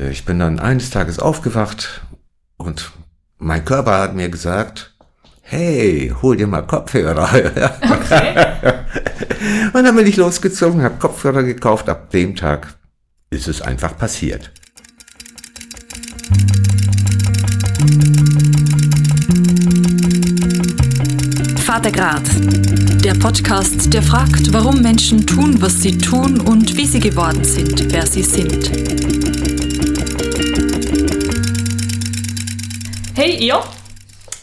Ich bin dann eines Tages aufgewacht und mein Körper hat mir gesagt, hey, hol dir mal Kopfhörer. Okay. und dann bin ich losgezogen, habe Kopfhörer gekauft. Ab dem Tag ist es einfach passiert. Vatergrad, der Podcast, der fragt, warum Menschen tun, was sie tun und wie sie geworden sind, wer sie sind. Hey ihr,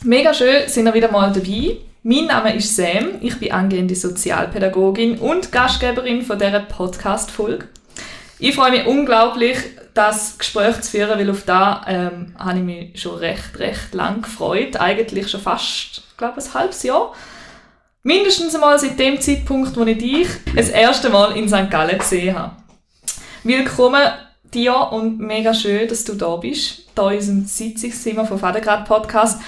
mega schön sind ihr wieder mal dabei. Mein Name ist Sam, ich bin angehende Sozialpädagogin und Gastgeberin von dieser Podcast-Folge. Ich freue mich unglaublich, das Gespräch zu führen, weil auf da ähm, habe ich mich schon recht, recht lang gefreut. Eigentlich schon fast, glaube ich, ein halbes Jahr. Mindestens einmal seit dem Zeitpunkt, wo ich dich das erste Mal in St. Gallen gesehen habe. Willkommen dir und mega schön, dass du da bist, da in unserem Sitzungszimmer vom Vatergrad Podcast.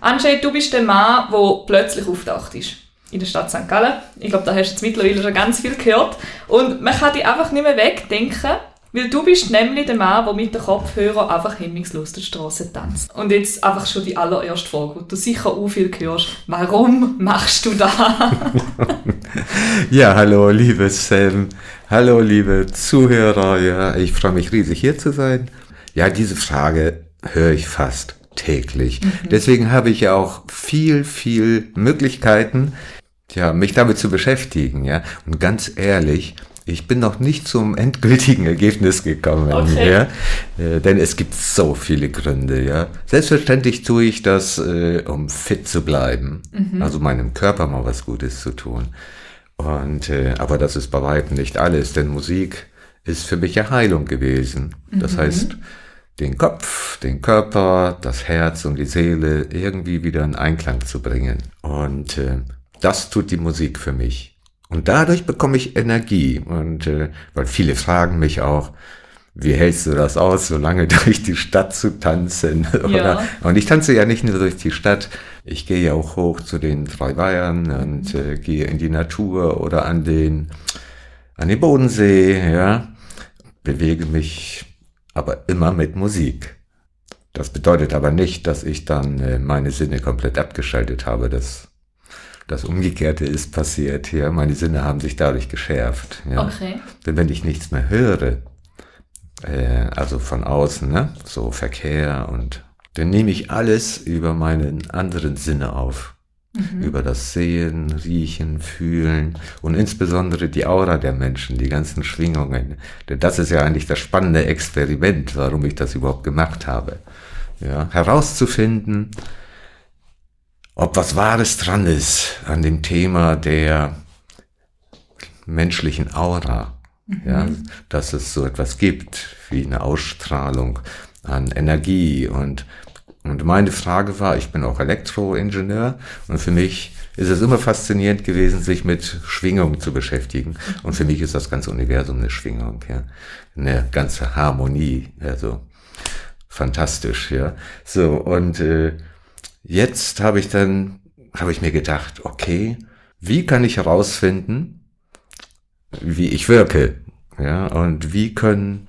Anscheinend, du bist der Mann, der plötzlich auftaucht ist in der Stadt St. Gallen. Ich glaube, da hast du jetzt mittlerweile schon ganz viel gehört. Und man kann dich einfach nicht mehr wegdenken, weil du bist nämlich der Mann, der mit den Kopfhörern einfach hemmungslos die Straße tanzt. Und jetzt einfach schon die allererste Frage, die du sicher auch viel hörst. Warum machst du das? ja, hallo, liebe Sam. Hallo, liebe Zuhörer. Ja, ich freue mich riesig, hier zu sein. Ja, diese Frage höre ich fast täglich. Mhm. Deswegen habe ich ja auch viel, viel Möglichkeiten, ja, mich damit zu beschäftigen, ja. Und ganz ehrlich, ich bin noch nicht zum endgültigen Ergebnis gekommen, okay. ja, äh, denn es gibt so viele Gründe, ja. Selbstverständlich tue ich das, äh, um fit zu bleiben, mhm. also meinem Körper mal was Gutes zu tun. Und äh, aber das ist bei weitem nicht alles, denn Musik ist für mich ja Heilung gewesen. Das mhm. heißt, den Kopf, den Körper, das Herz und die Seele irgendwie wieder in Einklang zu bringen. Und äh, das tut die Musik für mich. Und dadurch bekomme ich Energie. Und äh, weil viele fragen mich auch, wie hältst du das aus, so lange durch die Stadt zu tanzen? Ja. Und ich tanze ja nicht nur durch die Stadt, ich gehe ja auch hoch zu den drei Weihern und äh, gehe in die Natur oder an den, an den Bodensee, ja, bewege mich aber immer mit Musik. Das bedeutet aber nicht, dass ich dann äh, meine Sinne komplett abgeschaltet habe. Das das Umgekehrte ist passiert. Ja, meine Sinne haben sich dadurch geschärft. Ja. Okay. Denn wenn ich nichts mehr höre, äh, also von außen, ne, so Verkehr und dann nehme ich alles über meinen anderen Sinne auf. Mhm. Über das Sehen, Riechen, Fühlen und insbesondere die Aura der Menschen, die ganzen Schwingungen. Denn das ist ja eigentlich das spannende Experiment, warum ich das überhaupt gemacht habe. Ja, herauszufinden, ob was Wahres dran ist an dem Thema der menschlichen Aura. Mhm. Ja, dass es so etwas gibt wie eine Ausstrahlung an Energie und und meine Frage war, ich bin auch Elektroingenieur und für mich ist es immer faszinierend gewesen, sich mit Schwingung zu beschäftigen. Und für mich ist das ganze Universum eine Schwingung, ja. Eine ganze Harmonie, also fantastisch, ja. So, und äh, jetzt habe ich dann, habe ich mir gedacht, okay, wie kann ich herausfinden, wie ich wirke? Ja, und wie können,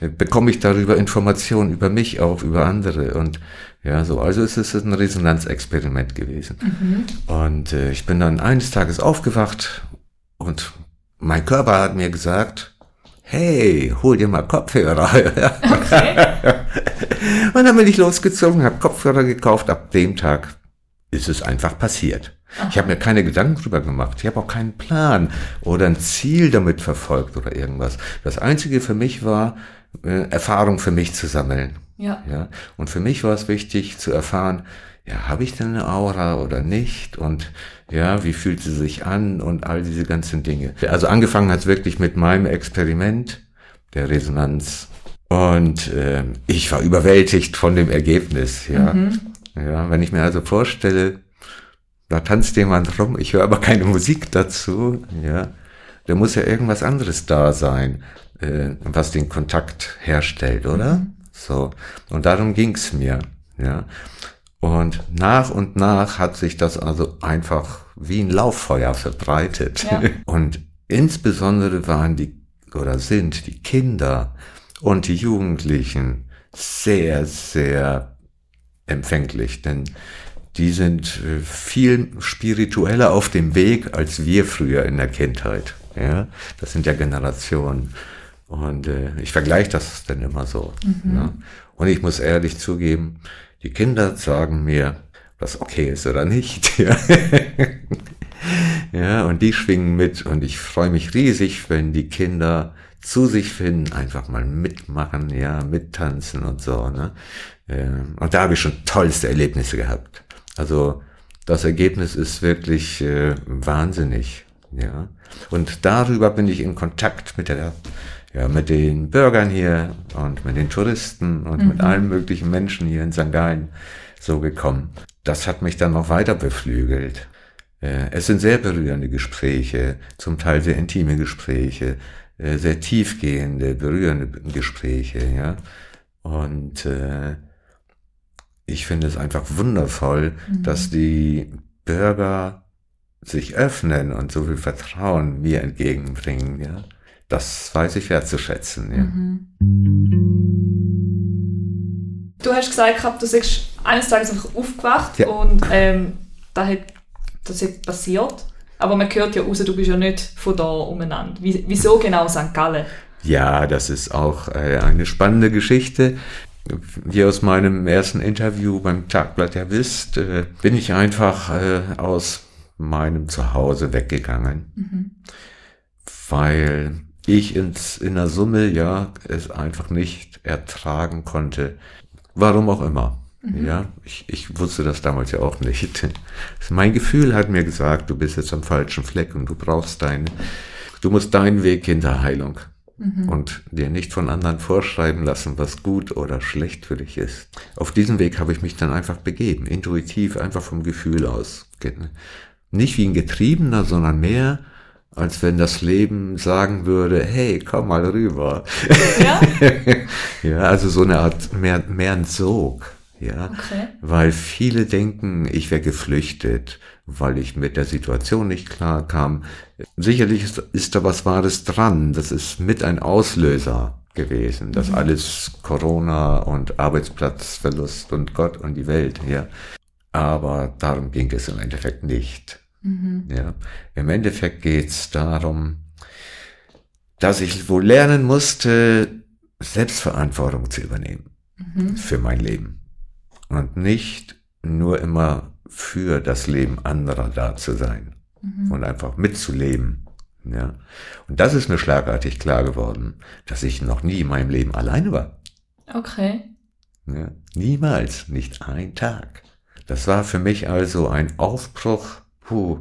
bekomme ich darüber Informationen über mich auch, über andere und ja, so, also es ist ein Resonanzexperiment gewesen. Mhm. Und äh, ich bin dann eines Tages aufgewacht und mein Körper hat mir gesagt, hey, hol dir mal Kopfhörer. Okay. und dann bin ich losgezogen, habe Kopfhörer gekauft. Ab dem Tag ist es einfach passiert. Aha. Ich habe mir keine Gedanken drüber gemacht. Ich habe auch keinen Plan oder ein Ziel damit verfolgt oder irgendwas. Das Einzige für mich war, äh, Erfahrung für mich zu sammeln. Ja. ja. Und für mich war es wichtig zu erfahren, ja, habe ich denn eine Aura oder nicht? Und ja, wie fühlt sie sich an und all diese ganzen Dinge. Also angefangen hat es wirklich mit meinem Experiment der Resonanz. Und äh, ich war überwältigt von dem Ergebnis, ja. Mhm. Ja, wenn ich mir also vorstelle, da tanzt jemand rum, ich höre aber keine Musik dazu, ja, da muss ja irgendwas anderes da sein, äh, was den Kontakt herstellt, oder? Mhm. So. Und darum ging's mir, ja. Und nach und nach hat sich das also einfach wie ein Lauffeuer verbreitet. Ja. Und insbesondere waren die oder sind die Kinder und die Jugendlichen sehr, sehr empfänglich, denn die sind äh, viel spiritueller auf dem Weg als wir früher in der Kindheit. Ja, das sind ja Generationen. Und äh, ich vergleiche das dann immer so. Mhm. Ne? Und ich muss ehrlich zugeben, die Kinder sagen mir, was okay ist oder nicht. Ja. ja, und die schwingen mit und ich freue mich riesig, wenn die Kinder zu sich finden, einfach mal mitmachen, ja, mittanzen und so. Ne? Und da habe ich schon tollste Erlebnisse gehabt. Also das Ergebnis ist wirklich äh, wahnsinnig, ja. Und darüber bin ich in Kontakt mit der, ja, mit den Bürgern hier und mit den Touristen und mhm. mit allen möglichen Menschen hier in St. Gallen so gekommen. Das hat mich dann noch weiter beflügelt. Äh, es sind sehr berührende Gespräche, zum Teil sehr intime Gespräche, äh, sehr tiefgehende, berührende Gespräche, ja. Und äh, ich finde es einfach wundervoll, mhm. dass die Bürger sich öffnen und so viel Vertrauen mir entgegenbringen. Ja, das weiß ich wertzuschätzen. Ja. Mhm. Du hast gesagt, du bist eines Tages einfach aufgewacht ja. und ähm, da hat, das ist passiert. Aber man hört ja raus, du bist ja nicht von da umeinander. Wieso genau St. Gallen? Ja, das ist auch äh, eine spannende Geschichte wie aus meinem ersten Interview beim Tagblatt ja wisst, äh, bin ich einfach äh, aus meinem Zuhause weggegangen, mhm. weil ich ins, in der Summe ja es einfach nicht ertragen konnte. Warum auch immer. Mhm. Ja, ich, ich wusste das damals ja auch nicht. Mein Gefühl hat mir gesagt, du bist jetzt am falschen Fleck und du brauchst deinen, du musst deinen Weg hinter Heilung mhm. und dir nicht von anderen vorschreiben lassen, was gut oder schlecht für dich ist. Auf diesen Weg habe ich mich dann einfach begeben, intuitiv, einfach vom Gefühl aus. Nicht wie ein Getriebener, sondern mehr, als wenn das Leben sagen würde, hey, komm mal rüber. Ja, ja also so eine Art, mehr, mehr ein Sog. Ja, okay. weil viele denken, ich wäre geflüchtet, weil ich mit der Situation nicht klar kam. Sicherlich ist, ist da was Wahres dran. Das ist mit ein Auslöser gewesen. Das mhm. alles Corona und Arbeitsplatzverlust und Gott und die Welt, ja. Aber darum ging es im Endeffekt nicht. Mhm. Ja. Im Endeffekt geht es darum, dass ich wohl lernen musste, Selbstverantwortung zu übernehmen mhm. für mein Leben und nicht nur immer für das Leben anderer da zu sein mhm. und einfach mitzuleben. Ja. Und das ist mir schlagartig klar geworden, dass ich noch nie in meinem Leben alleine war. Okay. Ja. Niemals, nicht ein Tag. Das war für mich also ein Aufbruch. Puh.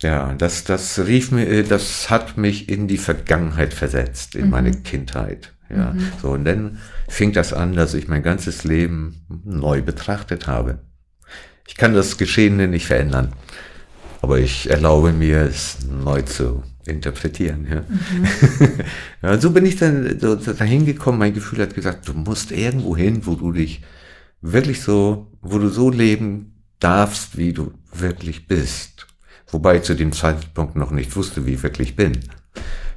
Ja, das, das rief mir, das hat mich in die Vergangenheit versetzt, in mhm. meine Kindheit. Ja, mhm. so und dann fing das an, dass ich mein ganzes Leben neu betrachtet habe. Ich kann das Geschehene nicht verändern, aber ich erlaube mir, es neu zu interpretieren. Ja. Mhm. ja, so bin ich dann so dahin gekommen. Mein Gefühl hat gesagt, du musst irgendwo hin, wo du dich wirklich so, wo du so leben darfst, wie du wirklich bist. Wobei ich zu dem Zeitpunkt noch nicht wusste, wie ich wirklich bin.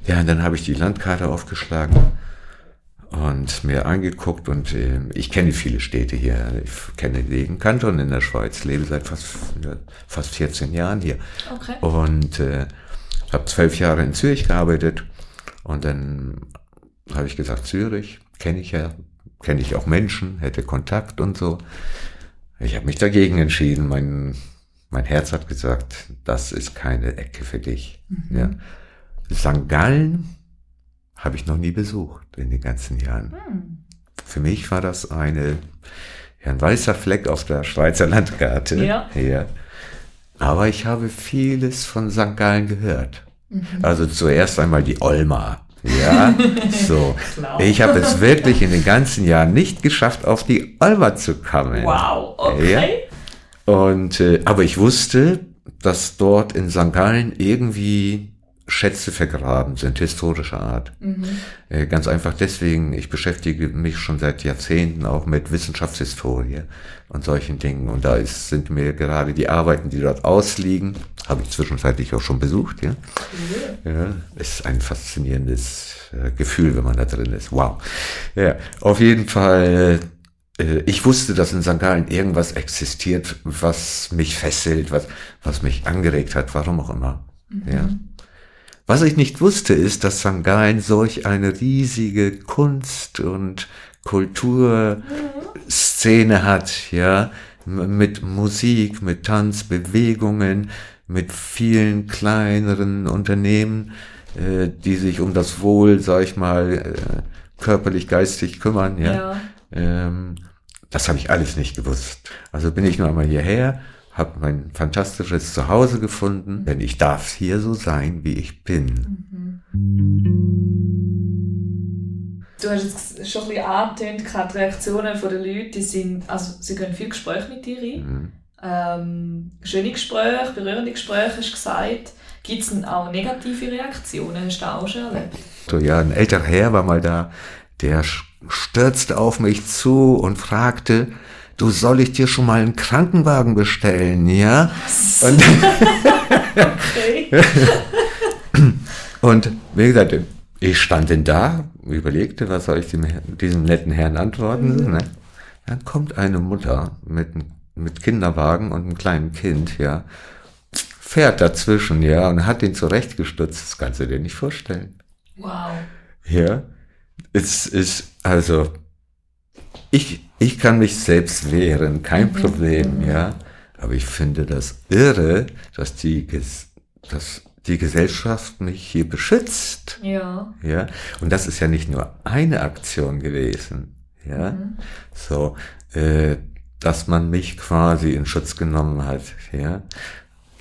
Ja, und dann habe ich die Landkarte aufgeschlagen und mir angeguckt und äh, ich kenne viele Städte hier. Ich kenne den Kanton in der Schweiz, lebe seit fast, fast 14 Jahren hier. Okay. Und äh, habe zwölf Jahre in Zürich gearbeitet und dann habe ich gesagt, Zürich kenne ich ja, kenne ich auch Menschen, hätte Kontakt und so. Ich habe mich dagegen entschieden. Mein, mein Herz hat gesagt, das ist keine Ecke für dich. Mhm. Ja. St. Gallen habe ich noch nie besucht in den ganzen Jahren. Hm. Für mich war das eine, ja, ein weißer Fleck auf der Schweizer Landkarte. Ja. ja. Aber ich habe vieles von St. Gallen gehört. Mhm. Also zuerst einmal die Olma. Ja, so. Ich habe es wirklich in den ganzen Jahren nicht geschafft, auf die Olma zu kommen. Wow, okay. Ja. Und, äh, aber ich wusste, dass dort in St. Gallen irgendwie Schätze vergraben sind, historischer Art. Mhm. Äh, ganz einfach deswegen, ich beschäftige mich schon seit Jahrzehnten auch mit Wissenschaftshistorie und solchen Dingen. Und da ist, sind mir gerade die Arbeiten, die dort ausliegen, Habe ich zwischenzeitlich auch schon besucht, ja. Ja, ist ein faszinierendes äh, Gefühl, wenn man da drin ist. Wow. Ja, auf jeden Fall, äh, ich wusste, dass in St. Gallen irgendwas existiert, was mich fesselt, was, was mich angeregt hat, warum auch immer. Ja. Was ich nicht wusste, ist, dass St. Gallen solch eine riesige Kunst- und Kulturszene hat, ja, mit Musik, mit Tanz, Bewegungen, mit vielen kleineren Unternehmen, äh, die sich um das Wohl, sag ich mal, äh, körperlich, geistig kümmern, ja. Ja. Ähm, das habe ich alles nicht gewusst. Also bin ich nur einmal hierher, habe mein fantastisches Zuhause gefunden, denn ich darf hier so sein, wie ich bin. Du hast jetzt schon ein bisschen angetönt, gehabt, die Reaktionen der Leute, die sind, also sie gehen viel Gespräche mit dir rein. Mhm. Ähm, schöne Gespräche, berührende Gespräche, hast du gesagt. Gibt es auch negative Reaktionen? Hast du auch schon erlebt? So, ja, ein älterer Herr war mal da, der stürzte auf mich zu und fragte, du soll ich dir schon mal einen Krankenwagen bestellen, ja? Und, Okay. und wie gesagt, ich stand denn da, überlegte, was soll ich dem, diesem netten Herrn antworten. Ne? Dann kommt eine Mutter mit, mit Kinderwagen und einem kleinen Kind, ja, fährt dazwischen, ja, und hat ihn zurechtgestutzt. Das kannst du dir nicht vorstellen. Wow. Ja, es ist, also, ich, ich kann mich selbst wehren, kein Problem, ja. Aber ich finde das irre, dass die, dass die Gesellschaft mich hier beschützt. Ja. Ja, und das ist ja nicht nur eine Aktion gewesen, ja, so, äh, dass man mich quasi in Schutz genommen hat, ja.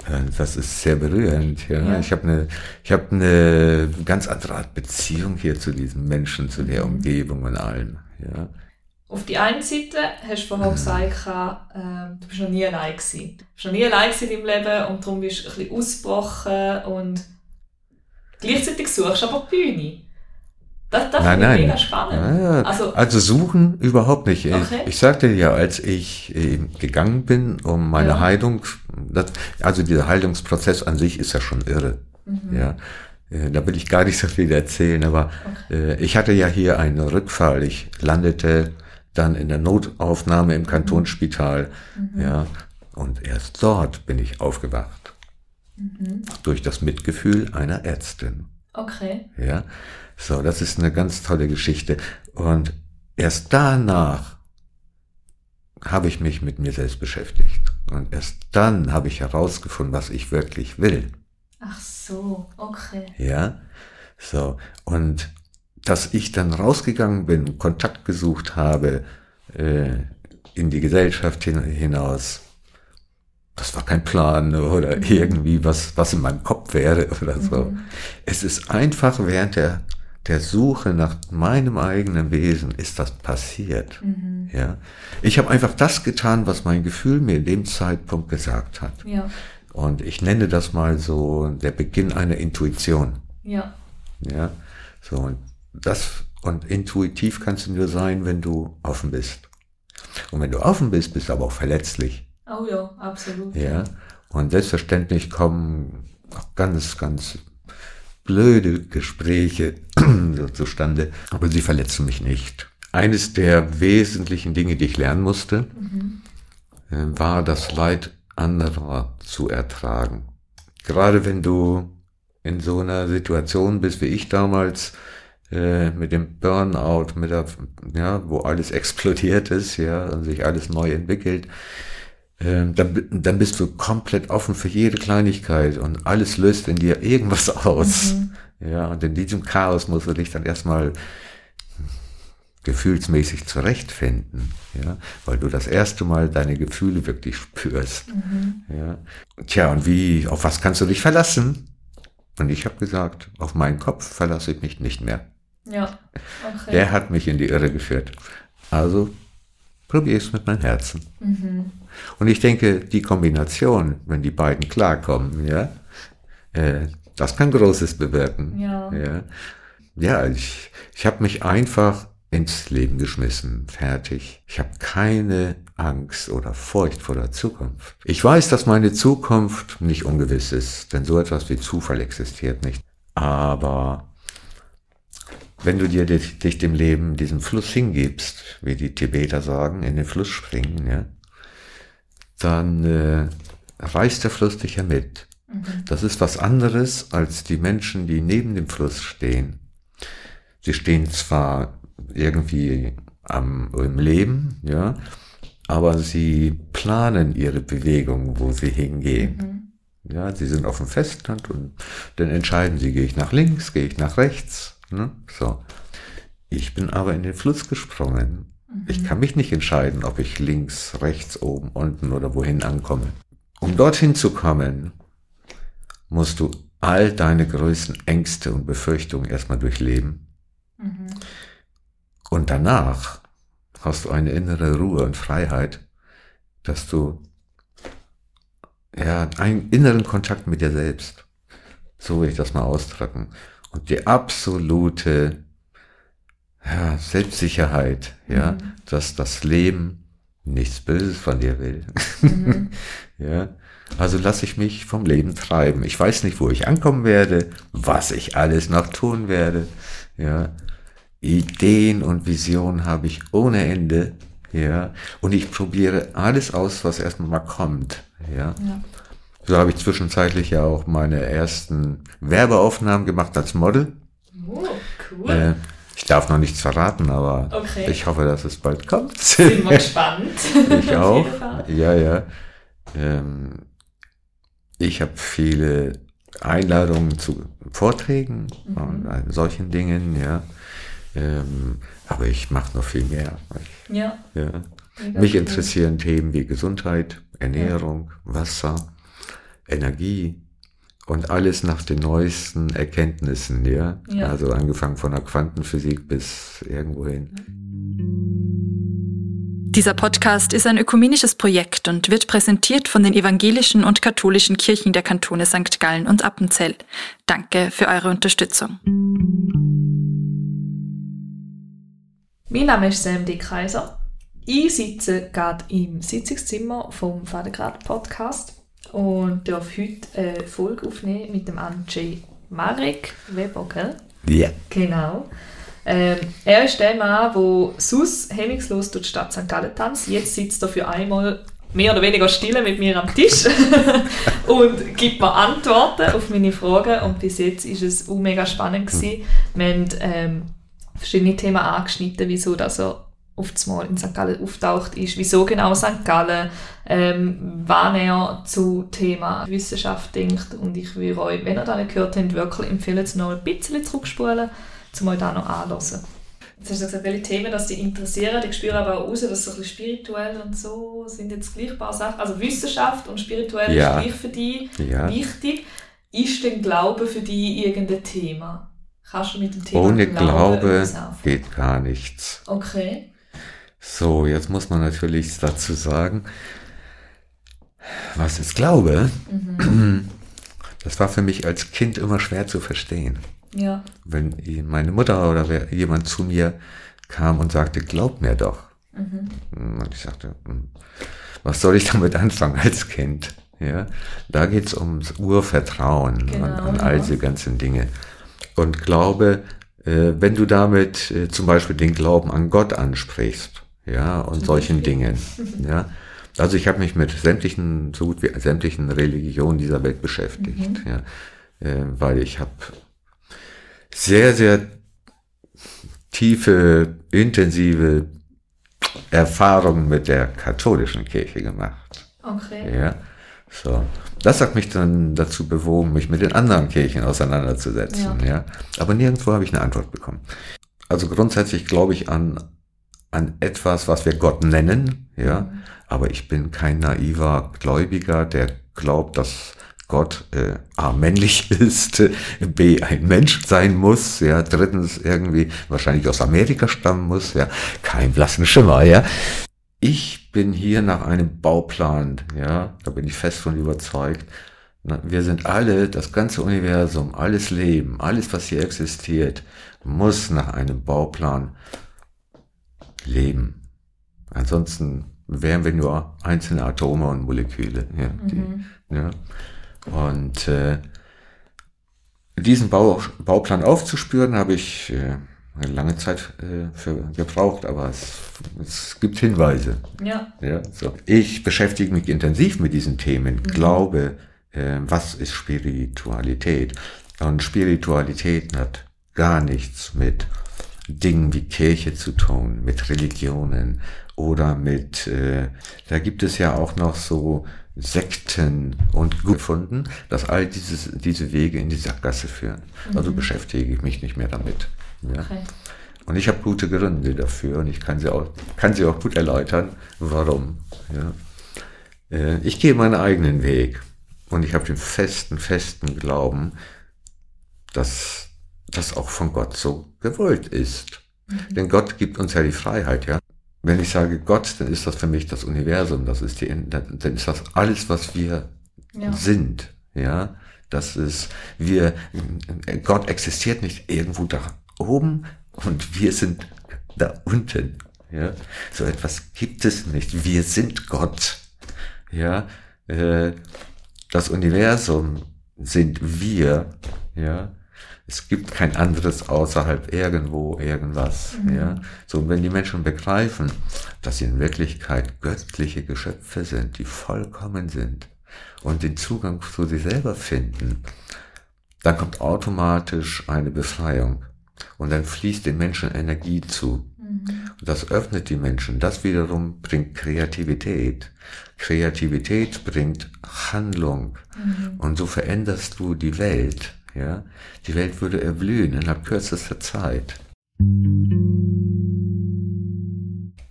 Äh, Das ist sehr berührend, ja. Ja. Ich habe eine, ich habe eine ganz andere Art Beziehung hier zu diesen Menschen, zu der Umgebung und allem, ja. Auf die einen Seite hast du vorher gesagt, ähm, du bist noch nie allein gewesen. Du bist noch nie allein gewesen in deinem Leben und darum bist du ein bisschen ausgebrochen und gleichzeitig suchst du aber die Bühne. Das, das Nein, finde ich nein. mega spannend. Ja, Also, also suchen überhaupt nicht. Ich- Okay. Ich sagte ja, als ich äh, gegangen bin, um meine Ja. Heilung, das, also dieser Heilungsprozess an sich ist ja schon irre. Mhm. Ja, äh, da will ich gar nicht so viel erzählen, aber äh, ich hatte ja hier einen Rückfall. Ich landete dann in der Notaufnahme im Kantonsspital. Mhm. Ja, und erst dort bin ich aufgewacht. Mhm. Durch das Mitgefühl einer Ärztin. okay. Ja, so, das ist eine ganz tolle Geschichte. Und erst danach habe ich mich mit mir selbst beschäftigt. Und erst dann habe ich herausgefunden, was ich wirklich will. Ach so, okay. Ja, so. Und dass ich dann rausgegangen bin, Kontakt gesucht habe äh, in die Gesellschaft hin, hinaus, das war kein Plan oder irgendwie was, was in meinem Kopf wäre oder so. Es ist einfach während der, der Suche nach meinem eigenen Wesen ist das passiert. Ja, ich habe einfach das getan, was mein Gefühl mir in dem Zeitpunkt gesagt hat. Ja, Und ich nenne das mal so der Beginn einer Intuition. ja, Ja, so und das und intuitiv kannst du nur sein, wenn du offen bist. Und wenn du offen bist, bist du aber auch verletzlich. oh ja, absolut. Ja, und selbstverständlich kommen auch ganz, ganz blöde Gespräche so zustande, aber sie verletzen mich nicht. Eines der wesentlichen Dinge, die ich lernen musste, äh, war das Leid anderer zu ertragen. Gerade wenn du in so einer Situation bist wie ich damals, äh, mit dem Burnout, mit der, ja, wo alles explodiert ist, ja, und sich alles neu entwickelt, ähm, dann, dann bist du komplett offen für jede Kleinigkeit und alles löst in dir irgendwas aus. Ja, und in diesem Chaos musst du dich dann erstmal gefühlsmäßig zurechtfinden, ja, weil du das erste Mal deine Gefühle wirklich spürst. Ja. Tja, und wie, auf was kannst du dich verlassen? Und ich habe gesagt, auf meinen Kopf verlasse ich mich nicht mehr. Ja, okay. Der hat mich in die Irre geführt. Also probiere es mit meinem Herzen. Und ich denke, die Kombination, wenn die beiden klarkommen, ja, äh, das kann Großes bewirken. Ja. ja. Ja, ich, ich habe mich einfach ins Leben geschmissen, fertig. Ich habe keine Angst oder Furcht vor der Zukunft. Ich weiß, dass meine Zukunft nicht ungewiss ist, denn so etwas wie Zufall existiert nicht. Aber wenn du dir dich, dich dem Leben, diesem Fluss hingibst, wie die Tibeter sagen, in den Fluss springen, ja, dann äh, reißt der Fluss dich ja mit. Mhm. Das ist was anderes als die Menschen, die neben dem Fluss stehen. Sie stehen zwar irgendwie am, im Leben, ja, aber sie planen ihre Bewegung, wo sie hingehen. Mhm. Ja, sie sind auf dem Festland und dann entscheiden sie, gehe ich nach links, gehe ich nach rechts. Ne? So. Ich bin aber in den Fluss gesprungen. Mhm. Ich kann mich nicht entscheiden, ob ich links, rechts, oben, unten oder wohin ankomme. Um dorthin zu kommen, musst du all deine größten Ängste und Befürchtungen erstmal durchleben. Mhm. Und danach hast du eine innere Ruhe und Freiheit, dass du ja einen inneren Kontakt mit dir selbst, so will ich das mal ausdrücken, und die absolute ja, Selbstsicherheit, ja, mhm. dass das Leben nichts Böses von dir will. Mhm. ja, also lasse ich mich vom Leben treiben. Ich weiß nicht, wo ich ankommen werde, was ich alles noch tun werde. Ja, Ideen und Visionen habe ich ohne Ende, ja, und ich probiere alles aus, was erstmal mal kommt, ja. ja. So habe ich zwischenzeitlich ja auch meine ersten Werbeaufnahmen gemacht als Model. Oh, cool. Äh, ich darf noch nichts verraten, aber okay. ich hoffe, dass es bald kommt. Bin mal gespannt. ich auch. Ja, ja. Ähm, ich habe viele Einladungen zu Vorträgen mhm. und solchen Dingen, ja. Ähm, aber ich mache noch viel mehr. Ich, ja. ja. Mich interessieren Themen wie Gesundheit, Ernährung, ja. Wasser, Energie und alles nach den neuesten Erkenntnissen, ja? ja. Also angefangen von der Quantenphysik bis irgendwohin. Dieser Podcast ist ein ökumenisches Projekt und wird präsentiert von den evangelischen und katholischen Kirchen der Kantone St. Gallen und Appenzell. Danke für eure Unterstützung. Mein Name ist Sam D. Kaiser. Ich sitze gerade im Sitzungszimmer vom Vatergrad Podcast und darf heute eine Folge aufnehmen mit dem Andrzej Marek Weber, gell? Ja. Yeah. Genau. Ähm, er ist der Mann, der sonst hemmungslos durch die Stadt St. Gallen tanzt. Jetzt sitzt er für einmal mehr oder weniger still mit mir am Tisch und gibt mir Antworten auf meine Fragen. Und bis jetzt ist es auch mega spannend gewesen. Wir haben ähm, verschiedene Themen angeschnitten, wieso dass er Mal in St. Gallen auftaucht ist, wieso genau St. Gallen, ähm, wann er zu Thema Wissenschaft denkt und ich würde euch, wenn ihr das nicht gehört habt, wirklich empfehlen, zu noch ein bisschen zurückspulen, um euch da noch anzuhören. Jetzt hast du gesagt, welche Themen das dich interessieren. Ich spüre aber auch raus, dass so ein bisschen spirituell und so sind jetzt gleichbare Sachen. Also Wissenschaft und spirituell ja. ist gleich für dich ja. wichtig. Ist denn Glaube für dich irgendein Thema? Kannst du mit dem Thema Ohne Glaube, Glaube geht gar nichts. Okay. So, jetzt muss man natürlich dazu sagen, was ist Glaube? Mhm. Das war für mich als Kind immer schwer zu verstehen. Ja. Wenn meine Mutter oder jemand zu mir kam und sagte, glaub mir doch. Mhm. Und ich sagte, hm, was soll ich damit anfangen als Kind? Ja, da geht es ums Urvertrauen genau, und, und all diese ganzen Dinge. Und Glaube, äh, wenn du damit äh, zum Beispiel den Glauben an Gott ansprichst, ja, und solchen Dingen, ja. Also ich habe mich mit sämtlichen, so gut wie sämtlichen Religionen dieser Welt beschäftigt, mhm. ja, äh, weil ich habe sehr, sehr tiefe, intensive Erfahrungen mit der katholischen Kirche gemacht. Okay. Ja. So. Das hat mich dann dazu bewogen, mich mit den anderen Kirchen auseinanderzusetzen. Ja. ja. Aber nirgendwo habe ich eine Antwort bekommen. Also grundsätzlich glaube ich an, an etwas, was wir Gott nennen. Ja. Mhm. Aber ich bin kein naiver Gläubiger, der glaubt, dass Gott äh, A männlich ist, B ein Mensch sein muss, ja, drittens irgendwie wahrscheinlich aus Amerika stammen muss, ja, kein blassen Schimmer, ja. Ich bin hier nach einem Bauplan, ja, da bin ich fest von überzeugt. Wir sind alle, das ganze Universum, alles Leben, alles, was hier existiert, muss nach einem Bauplan Leben. Ansonsten wären wir nur einzelne Atome und Moleküle. Ja, die, Mhm. ja. Und äh, diesen Bau, Bauplan aufzuspüren, habe ich äh, lange Zeit äh, für gebraucht, aber es, es gibt Hinweise. Ja. Ja, so. Ich beschäftige mich intensiv mit diesen Themen, glaube, äh, was ist Spiritualität? Und Spiritualität hat gar nichts mit Dingen wie Kirche zu tun, mit Religionen oder mit, äh, da gibt es ja auch noch so Sekten und gefunden, dass all dieses, diese Wege in die Sackgasse führen. Also beschäftige ich mich nicht mehr damit. Ja. Okay. Und ich habe gute Gründe dafür und ich kann sie auch, kann sie auch gut erläutern, warum. Ja. Äh, Ich gehe meinen eigenen Weg und ich habe den festen, festen Glauben, dass das auch von Gott so gewollt ist. Denn Gott gibt uns ja die Freiheit, ja. Wenn ich sage Gott, dann ist das für mich das Universum, das ist die, dann dann ist das alles, was wir Ja. sind, ja. Das ist, wir, Gott existiert nicht irgendwo da oben und wir sind da unten, ja. So etwas gibt es nicht. Wir sind Gott, ja. Äh, Das Universum sind wir, ja. Es gibt kein anderes außerhalb irgendwo irgendwas, ja. So, und wenn die Menschen begreifen, dass sie in Wirklichkeit göttliche Geschöpfe sind, die vollkommen sind und den Zugang zu sich selber finden, dann kommt automatisch eine Befreiung. Und dann fließt den Menschen Energie zu. Und das öffnet die Menschen. Das wiederum bringt Kreativität. Kreativität bringt Handlung. Und so veränderst du die Welt. Ja? Die Welt würde erblühen innerhalb kürzester Zeit.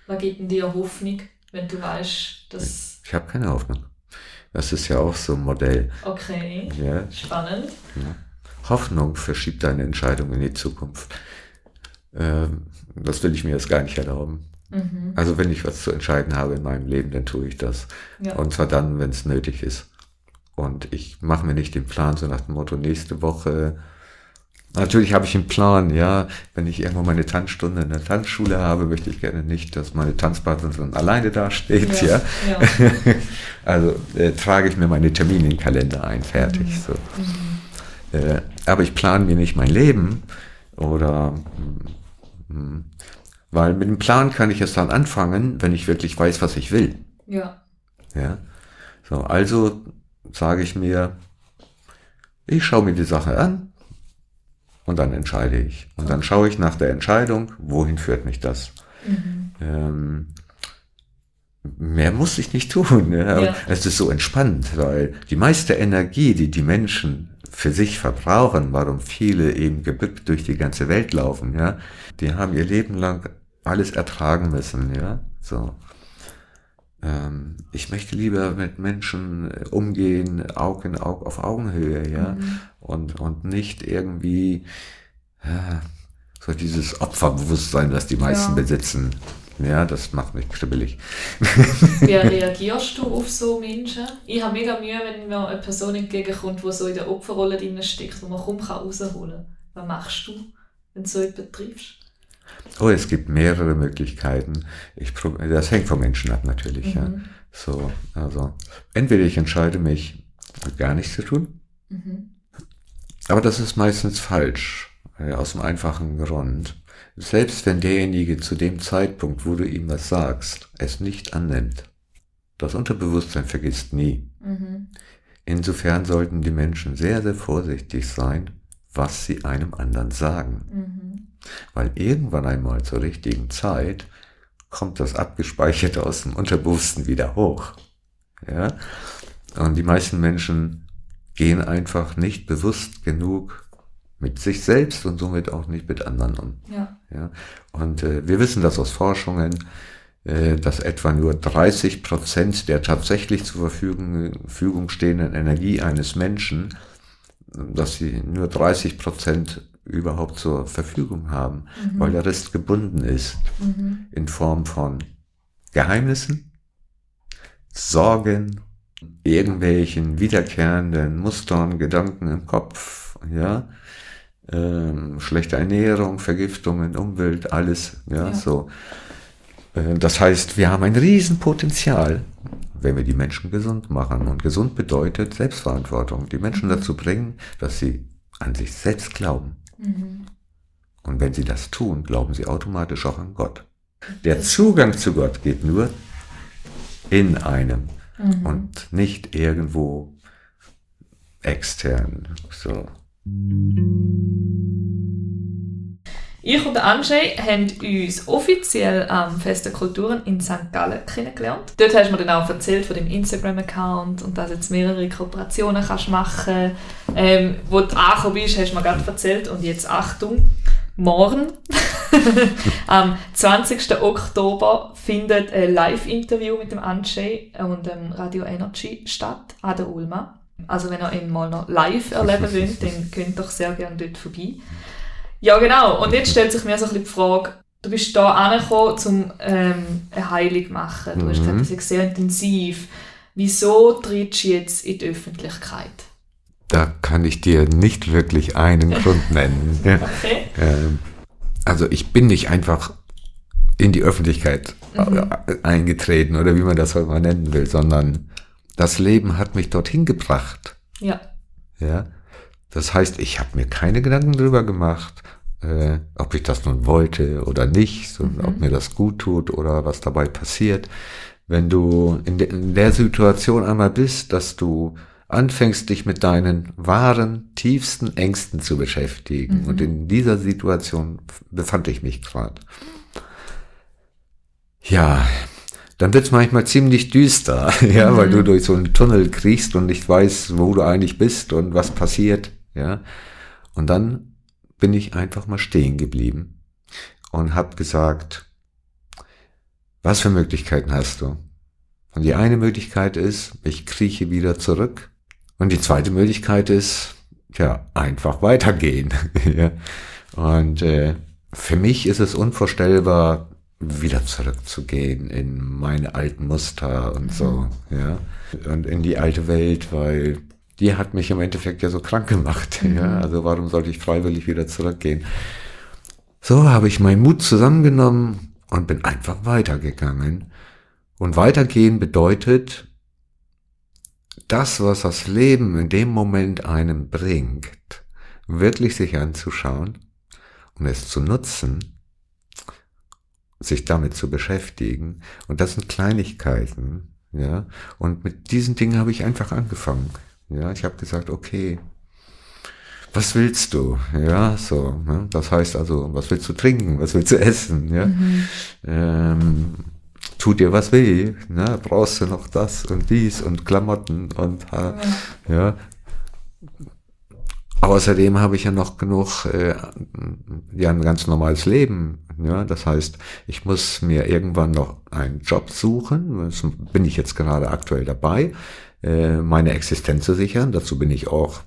Was gibt denn dir Hoffnung, wenn du weißt, dass. Ich habe keine Hoffnung. Das ist ja auch so ein Modell. Okay, Ja? spannend. Hoffnung verschiebt deine Entscheidung in die Zukunft. Ähm, das will ich mir jetzt gar nicht erlauben. Mhm. Also wenn ich was zu entscheiden habe in meinem Leben, dann tue ich das. Ja. Und zwar dann, wenn es nötig ist. Und ich mache mir nicht den Plan so nach dem Motto, nächste Woche. Natürlich habe ich einen Plan, ja. Wenn ich irgendwo meine Tanzstunde in der Tanzschule habe, möchte ich gerne nicht, dass meine Tanzpartnerin alleine dasteht, ja. ja. Also äh, trage ich mir meine Termine in den Kalender ein, fertig. So. Äh, aber ich plane mir nicht mein Leben oder mm, weil mit dem Plan kann ich es dann anfangen, wenn ich wirklich weiß, was ich will. ja. Ja. So, also sage ich mir, ich schaue mir die Sache an und dann entscheide ich. Und dann schaue ich nach der Entscheidung, wohin führt mich das. Ähm, mehr muss ich nicht tun. Ja. Ja. Es ist so entspannt, weil die meiste Energie, die die Menschen für sich verbrauchen, warum viele eben gebückt durch die ganze Welt laufen, ja, die haben ihr Leben lang alles ertragen müssen, ja, so. Ähm, ich möchte lieber mit Menschen äh, umgehen, Aug in Aug auf Augenhöhe, ja, und, und nicht irgendwie, ja, so dieses Opferbewusstsein, das die meisten Ja. besitzen. Ja, das macht mich kribbelig. Wie reagierst du auf so Menschen? Ich habe mega Mühe, wenn mir eine Person entgegenkommt, die so in der Opferrolle drin steckt, wo man kaum rausholen kann. Was machst du, wenn du so jemanden triffst? Oh, es gibt mehrere Möglichkeiten. Ich das hängt vom Menschen ab natürlich. Ja. Mhm. So, also entweder ich entscheide mich, gar nichts zu tun, Mhm. aber das ist meistens falsch, äh, aus dem einfachen Grund. Selbst wenn derjenige zu dem Zeitpunkt, wo du ihm was sagst, es nicht annimmt, das Unterbewusstsein vergisst nie. Mhm. Insofern sollten die Menschen sehr, sehr vorsichtig sein, was sie einem anderen sagen. Weil irgendwann einmal zur richtigen Zeit kommt das Abgespeicherte aus dem Unterbewussten wieder hoch. Ja? Und die meisten Menschen gehen einfach nicht bewusst genug mit sich selbst und somit auch nicht mit anderen um. Ja. Ja? Und äh, wir wissen das aus Forschungen, äh, dass etwa nur 30 Prozent der tatsächlich zur Verfügung, Verfügung stehenden Energie eines Menschen, dass sie nur 30 Prozent überhaupt zur Verfügung haben, weil der Rest gebunden ist Mhm. in Form von Geheimnissen, Sorgen, irgendwelchen wiederkehrenden Mustern, Gedanken im Kopf, ja, ähm, schlechte Ernährung, Vergiftungen, Umwelt, alles, ja, Ja. so. Äh, das heißt, wir haben ein Riesenpotenzial, wenn wir die Menschen gesund machen. Und gesund bedeutet Selbstverantwortung. Die Menschen mhm. dazu bringen, dass sie an sich selbst glauben. Mhm. Und wenn sie das tun, glauben sie automatisch auch an Gott. Der Zugang zu Gott geht nur in einem mhm. und nicht irgendwo extern. So. Ich und Andrzej haben uns offiziell am Fest der Kulturen in St. Gallen kennengelernt. Dort hast du mir dann auch erzählt von dem Instagram-Account und dass jetzt mehrere Kooperationen kannst machen ähm, Wo du angekommen bist, hast du mir gerade erzählt. Und jetzt Achtung, morgen, am 20. Oktober, findet ein Live-Interview mit dem Andrzej und dem Radio Energy statt, an der Ulma. Also wenn ihr ihn mal noch live erleben wollt, dann könnt ihr doch sehr gerne dort vorbei. Ja, genau. Und jetzt stellt sich mir so ein bisschen die Frage, du bist hier angekommen, um ähm, eine Heilung zu machen. Du mhm. hast gesagt, das ist sehr intensiv. Wieso trittst du jetzt in die Öffentlichkeit? Da kann ich dir nicht wirklich einen Grund nennen. Okay. Ähm, also ich bin nicht einfach in die Öffentlichkeit mhm. eingetreten oder wie man das heute mal nennen will, sondern das Leben hat mich dorthin gebracht. Ja. Ja. Das heißt, ich habe mir keine Gedanken darüber gemacht, äh, ob ich das nun wollte oder nicht, mhm. ob mir das gut tut oder was dabei passiert. Wenn du in, de in der Situation einmal bist, dass du anfängst, dich mit deinen wahren, tiefsten Ängsten zu beschäftigen. Mhm. Und in dieser Situation befand ich mich gerade. Ja, dann wird's manchmal ziemlich düster, ja, mhm. weil du durch so einen Tunnel kriegst und nicht weißt, wo du eigentlich bist und was passiert, ja. Und dann bin ich einfach mal stehen geblieben und hab gesagt, was für Möglichkeiten hast du? Und die eine Möglichkeit ist, ich krieche wieder zurück. Und die zweite Möglichkeit ist, ja, einfach weitergehen. ja. Und äh, für mich ist es unvorstellbar, wieder zurückzugehen in meine alten Muster und so, mhm. ja. Und in die alte Welt, weil die hat mich im Endeffekt ja so krank gemacht. Mhm. Ja, also warum sollte ich freiwillig wieder zurückgehen? So habe ich meinen Mut zusammengenommen und bin einfach weitergegangen. Und weitergehen bedeutet, das, was das Leben in dem Moment einem bringt, wirklich sich anzuschauen und es zu nutzen, sich damit zu beschäftigen. Und das sind Kleinigkeiten, ja. Und mit diesen Dingen habe ich einfach angefangen. Ja, ich habe gesagt, okay, was willst du? Ja, so. Ne? Das heißt also, was willst du trinken? Was willst du essen? Ja, mhm. ähm, tut dir was weh? Ne? Brauchst du noch das und dies und Klamotten und ja. ja. Außerdem habe ich ja noch genug, äh, ja, ein ganz normales Leben. Ja, das heißt, ich muss mir irgendwann noch einen Job suchen. Das bin ich jetzt gerade aktuell dabei. Äh, meine Existenz zu sichern. Dazu bin ich auch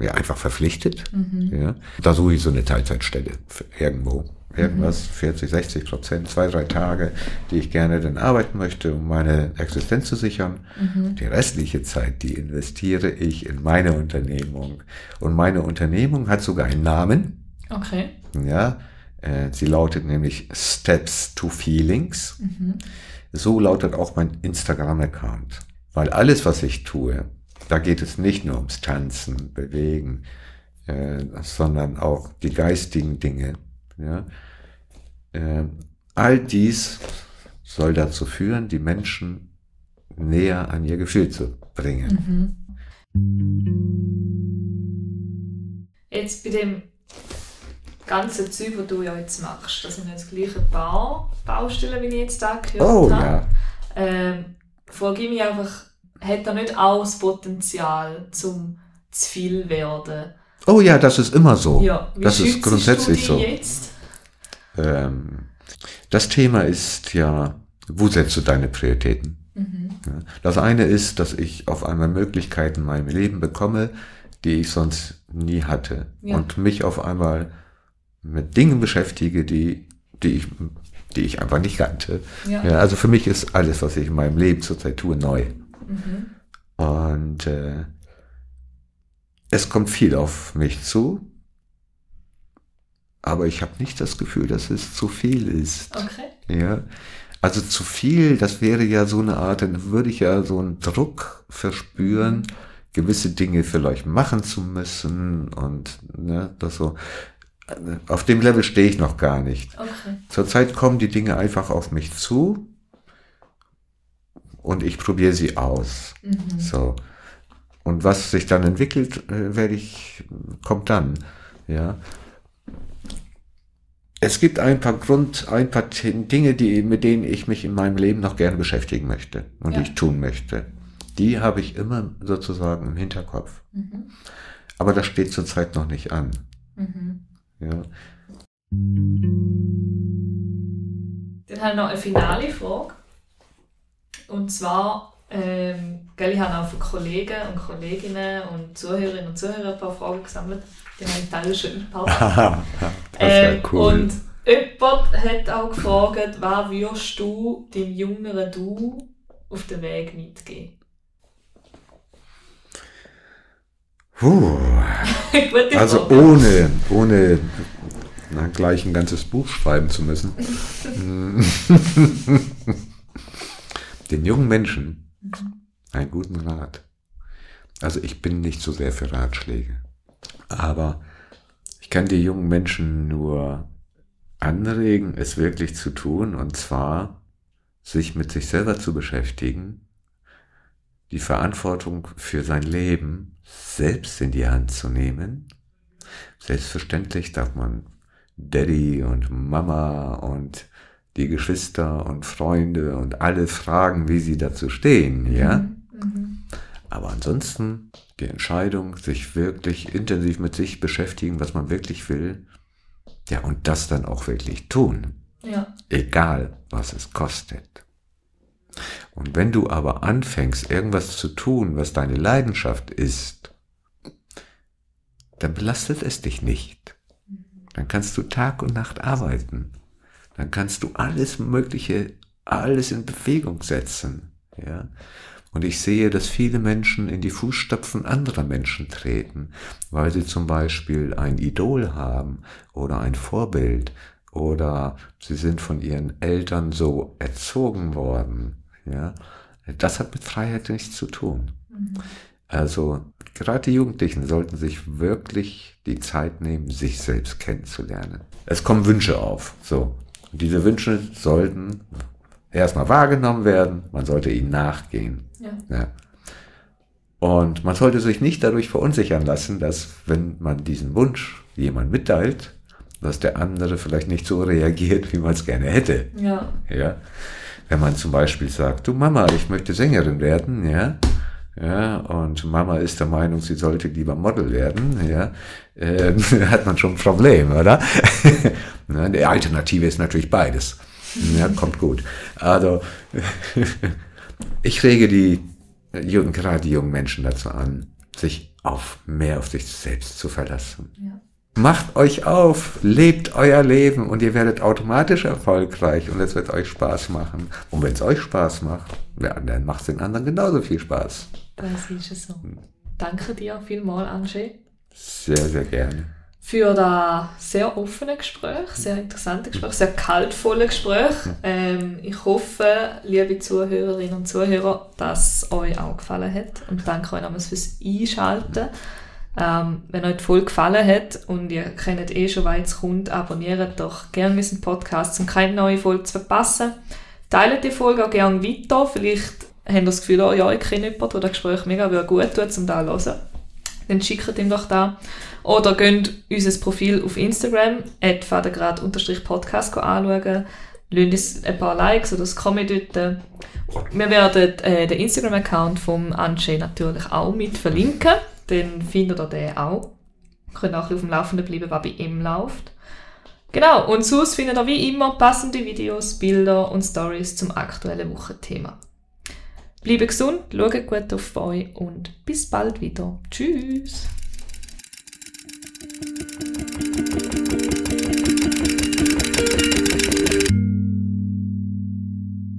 ja, einfach verpflichtet. Mhm. Ja. Da suche ich so eine Teilzeitstelle irgendwo. Irgendwas, mhm. 40, 60 Prozent, zwei, drei Tage, die ich gerne dann arbeiten möchte, um meine Existenz zu sichern. Mhm. Die restliche Zeit, die investiere ich in meine Unternehmung. Und meine Unternehmung hat sogar einen Namen. Okay. Ja, äh, sie lautet nämlich Steps to Feelings. Mhm. So lautet auch mein Instagram-Account. Weil alles, was ich tue, da geht es nicht nur ums Tanzen, Bewegen, äh, sondern auch die geistigen Dinge. Ja? Äh, all dies soll dazu führen, die Menschen näher an ihr Gefühl zu bringen. Mhm. Jetzt bei dem ganzen Zeug, was du ja jetzt machst, das sind jetzt gleiche Bau Baustellen, wie ich jetzt da gehört oh, habe. Ja. Ähm, frage ich mich einfach, hat er nicht auch das Potenzial zum zu viel werden? Oh ja, das ist immer so. Ja, wie das ist grundsätzlich so. Jetzt? Ähm, das Thema ist ja, wo setzt du deine Prioritäten? Mhm. Das eine ist, dass ich auf einmal Möglichkeiten in meinem Leben bekomme, die ich sonst nie hatte. Ja. Und mich auf einmal mit Dingen beschäftige, die, die ich die ich einfach nicht kannte. Ja. ja. also für mich ist alles, was ich in meinem Leben zurzeit tue, neu. Mhm. Und äh, es kommt viel auf mich zu, aber ich habe nicht das Gefühl, dass es zu viel ist. Okay. Ja, Also zu viel, das wäre ja so eine Art, dann würde ich ja so einen Druck verspüren, gewisse Dinge vielleicht machen zu müssen und ne, das so. Auf dem Level stehe ich noch gar nicht. Okay. Zurzeit kommen die Dinge einfach auf mich zu und ich probiere sie aus. So. Und was sich dann entwickelt, äh, werde ich, kommt dann. Ja. Es gibt ein paar Grund, ein paar Dinge, die, mit denen ich mich in meinem Leben noch gerne beschäftigen möchte und Ja. die ich tun möchte. Die habe ich immer sozusagen im Hinterkopf. Aber das steht zurzeit noch nicht an. Ja. Dann habe ich noch eine finale Frage. Und zwar, ähm, gell, ich habe auch von Kollegen und Kolleginnen und Zuhörerinnen und Zuhörern ein paar Fragen gesammelt. Die habe ich teilweise schon eingepackt. das wäre Ähm, cool. Und jemand hat auch gefragt, was würdest du dem jüngeren Du auf den Weg mitgeben? Puh. Also ohne, ohne na, gleich ein ganzes Buch schreiben zu müssen. Den jungen Menschen einen guten Rat. Also ich bin nicht so sehr für Ratschläge. Aber ich kann die jungen Menschen nur anregen, es wirklich zu tun, und zwar sich mit sich selber zu beschäftigen, die Verantwortung für sein Leben selbst in die Hand zu nehmen. Selbstverständlich darf man Daddy und Mama und die Geschwister und Freunde und alle fragen, wie sie dazu stehen, ja? Aber ansonsten die Entscheidung, sich wirklich intensiv mit sich beschäftigen, was man wirklich will, ja, und das dann auch wirklich tun Ja. egal was es kostet. Und wenn du aber anfängst, irgendwas zu tun, was deine Leidenschaft ist, dann belastet es dich nicht. Dann kannst du Tag und Nacht arbeiten. Dann kannst du alles Mögliche, alles in Bewegung setzen. Ja? Und ich sehe, dass viele Menschen in die Fußstapfen anderer Menschen treten, weil sie zum Beispiel ein Idol haben oder ein Vorbild oder sie sind von ihren Eltern so erzogen worden. Ja? Das hat mit Freiheit nichts zu tun. Also gerade die Jugendlichen sollten sich wirklich die Zeit nehmen, sich selbst kennenzulernen. Es kommen Wünsche auf. So. Und diese Wünsche sollten erstmal wahrgenommen werden, man sollte ihnen nachgehen. Ja. Ja. Und man sollte sich nicht dadurch verunsichern lassen, dass wenn man diesen Wunsch jemand mitteilt, dass der andere vielleicht nicht so reagiert, wie man es gerne hätte. Ja. Ja. Wenn man zum Beispiel sagt, du Mama, ich möchte Sängerin werden, ja, ja, und Mama ist der Meinung, sie sollte lieber Model werden, ja, äh, hat man schon ein Problem, oder? Ne, Die Alternative ist natürlich beides. Ja, kommt gut. Also, ich rege die gerade die jungen Menschen dazu an, sich auf mehr auf sich selbst zu verlassen. Ja. Macht euch auf, lebt euer Leben und ihr werdet automatisch erfolgreich und es wird euch Spaß machen. Und wenn es euch Spaß macht, ja, dann macht es den anderen genauso viel Spaß. Das ist es so. Danke dir vielmals, Angie, Sehr, sehr gerne. für das sehr offene Gespräch, sehr interessante Gespräch, sehr kaltvolle Gespräch. Ähm, ich hoffe, liebe Zuhörerinnen und Zuhörer, dass es euch auch gefallen hat. Und danke euch nochmals fürs Einschalten. Ähm, wenn euch die Folge gefallen hat und ihr kennt eh schon, was kommt, abonniert doch gerne unseren Podcast, um keine neue Folge zu verpassen. Teilt die Folge auch gerne weiter. Vielleicht habt ihr das Gefühl, oh, ja, ich kenne jemanden, der das Gespräch mega gut tut, um da zu hören. Dann schickt ihm doch da. Oder geht unser Profil auf Instagram, fadengrad-podcast anschauen. Lasst uns ein paar Likes oder das Comment dort. Wir werden äh, den Instagram-Account vom Anche natürlich auch mit verlinken. Dann findet ihr den auch. Ihr könnt auch auf dem Laufenden bleiben, was bei ihm läuft. Genau, und sonst findet ihr wie immer passende Videos, Bilder und Stories zum aktuellen Wochenthema. Bleibt gesund, schaut gut auf euch und bis bald wieder. Tschüss!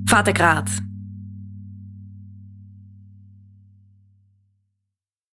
Vater Grad,